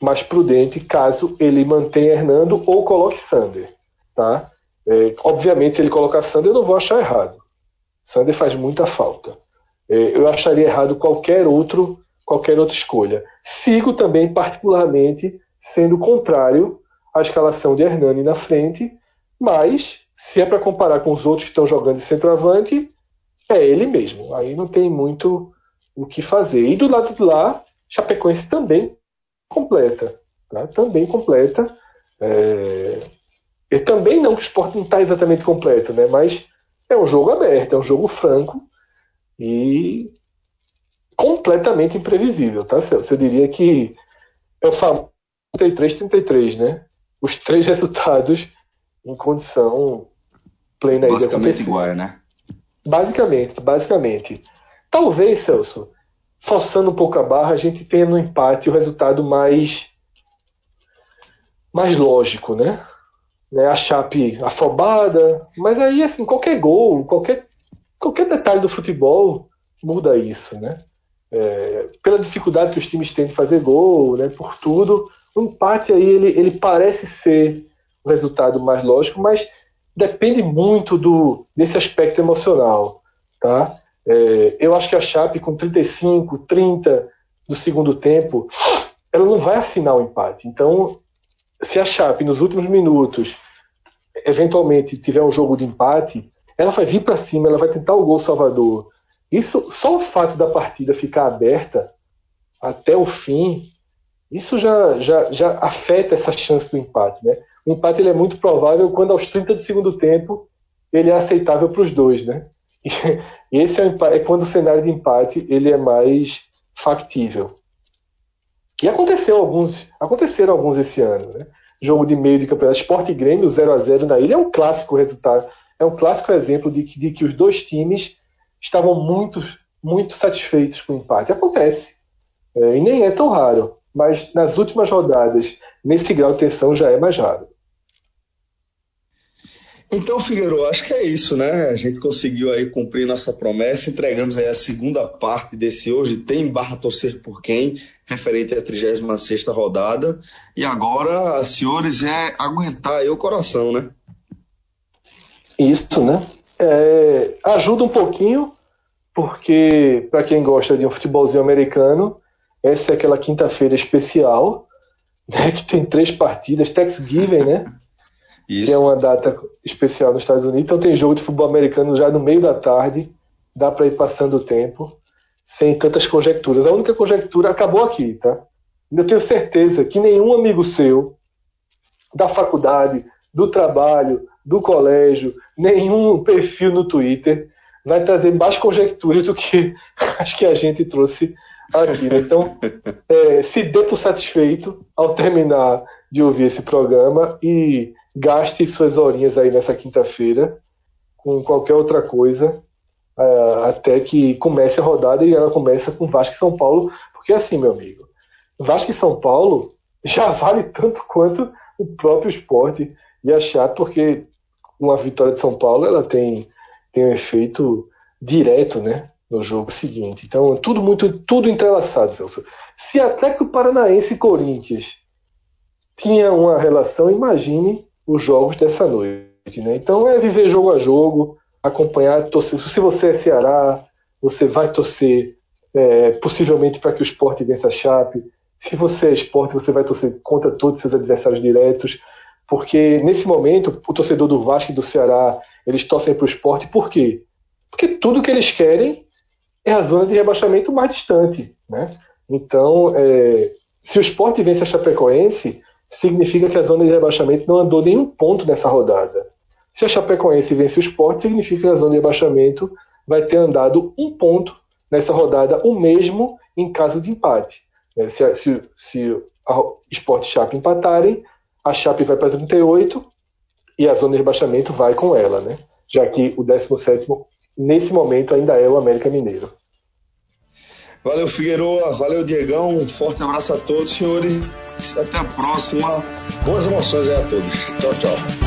mais prudente caso ele mantenha Hernando ou coloque Sander. Tá? É, obviamente, se ele colocar Sander, eu não vou achar errado. Sander faz muita falta. É, eu acharia errado qualquer outro qualquer outra escolha. Sigo também, particularmente, sendo contrário à escalação de Hernani na frente, mas se é para comparar com os outros que estão jogando de centroavante, é ele mesmo. Aí não tem muito o que fazer. E do lado de lá, Chapecoense também completa. Tá? Também completa. É... E também não que o esporte não está exatamente completo, né? mas é um jogo aberto, é um jogo franco e completamente imprevisível, tá, Celso? Eu diria que é o famoso 33-33, né? Os três resultados em condição plena Basicamente igual, né? Basicamente, basicamente. Talvez, Celso, forçando um pouco a barra, a gente tenha no empate o resultado mais mais lógico, né? né? A Chape afobada, mas aí assim, qualquer gol, qualquer qualquer detalhe do futebol muda isso, né? É, pela dificuldade que os times têm de fazer gol, né? Por tudo, o empate aí ele, ele parece ser o resultado mais lógico, mas depende muito do desse aspecto emocional, tá? É, eu acho que a Chape com 35, 30 do segundo tempo, ela não vai assinar o empate. Então, se a Chape nos últimos minutos eventualmente tiver um jogo de empate, ela vai vir para cima, ela vai tentar o gol salvador. Isso, só o fato da partida ficar aberta até o fim, isso já, já, já afeta essa chance do empate, né? O empate ele é muito provável quando aos 30 do segundo tempo ele é aceitável para os dois, né? E esse é, empate, é quando o cenário de empate ele é mais factível. E aconteceu alguns, aconteceram alguns esse ano, né? Jogo de meio de campeonato, Sport Grêmio 0 a 0 na ilha é um clássico resultado, é um clássico exemplo de que, de que os dois times estavam muito, muito satisfeitos com o empate. Acontece, é, e nem é tão raro, mas nas últimas rodadas, nesse grau de tensão já é mais raro. Então, Figueiredo, acho que é isso, né? A gente conseguiu aí cumprir nossa promessa, entregamos aí a segunda parte desse hoje, tem barra torcer por quem, referente à 36 rodada, e agora, senhores, é aguentar aí o coração, né? Isso, né? É, ajuda um pouquinho, porque para quem gosta de um futebolzinho americano, essa é aquela quinta-feira especial, né, que tem três partidas, Thanksgiving, né? Isso. que é uma data especial nos Estados Unidos. Então tem jogo de futebol americano já no meio da tarde, dá para ir passando o tempo, sem tantas conjecturas. A única conjectura acabou aqui, tá? Eu tenho certeza que nenhum amigo seu da faculdade, do trabalho, do colégio, nenhum perfil no Twitter vai trazer mais conjecturas do que acho que a gente trouxe aqui. Né? Então, é, se dê por satisfeito ao terminar de ouvir esse programa e gaste suas horinhas aí nessa quinta-feira com qualquer outra coisa uh, até que comece a rodada e ela começa com Vasco e São Paulo, porque assim, meu amigo, Vasco e São Paulo já vale tanto quanto o próprio esporte e achar, porque uma vitória de São Paulo ela tem, tem um efeito direto né, no jogo seguinte. Então, tudo muito tudo entrelaçado, Celso. Se Atlético Paranaense e Corinthians tinha uma relação, imagine os jogos dessa noite. Né? Então é viver jogo a jogo, acompanhar, torcer. Se você é Ceará, você vai torcer é, possivelmente para que o esporte vença a Chape. Se você é esporte, você vai torcer contra todos os seus adversários diretos. Porque nesse momento, o torcedor do Vasco e do Ceará, eles torcem para o esporte. Por quê? Porque tudo que eles querem é a zona de rebaixamento mais distante. Né? Então, é, se o esporte vence a Chapecoense, significa que a zona de rebaixamento não andou nenhum ponto nessa rodada. Se a Chapecoense vence o esporte, significa que a zona de rebaixamento vai ter andado um ponto nessa rodada, o mesmo em caso de empate. É, se, se, se a esporte e Chape empatarem, a Chape vai para 38 e a zona de rebaixamento vai com ela, né? já que o 17 nesse momento ainda é o América Mineiro. Valeu, Figueiredo. Valeu, Diegão. Um forte abraço a todos, senhores. Até a próxima. Boas emoções aí a todos. Tchau, tchau.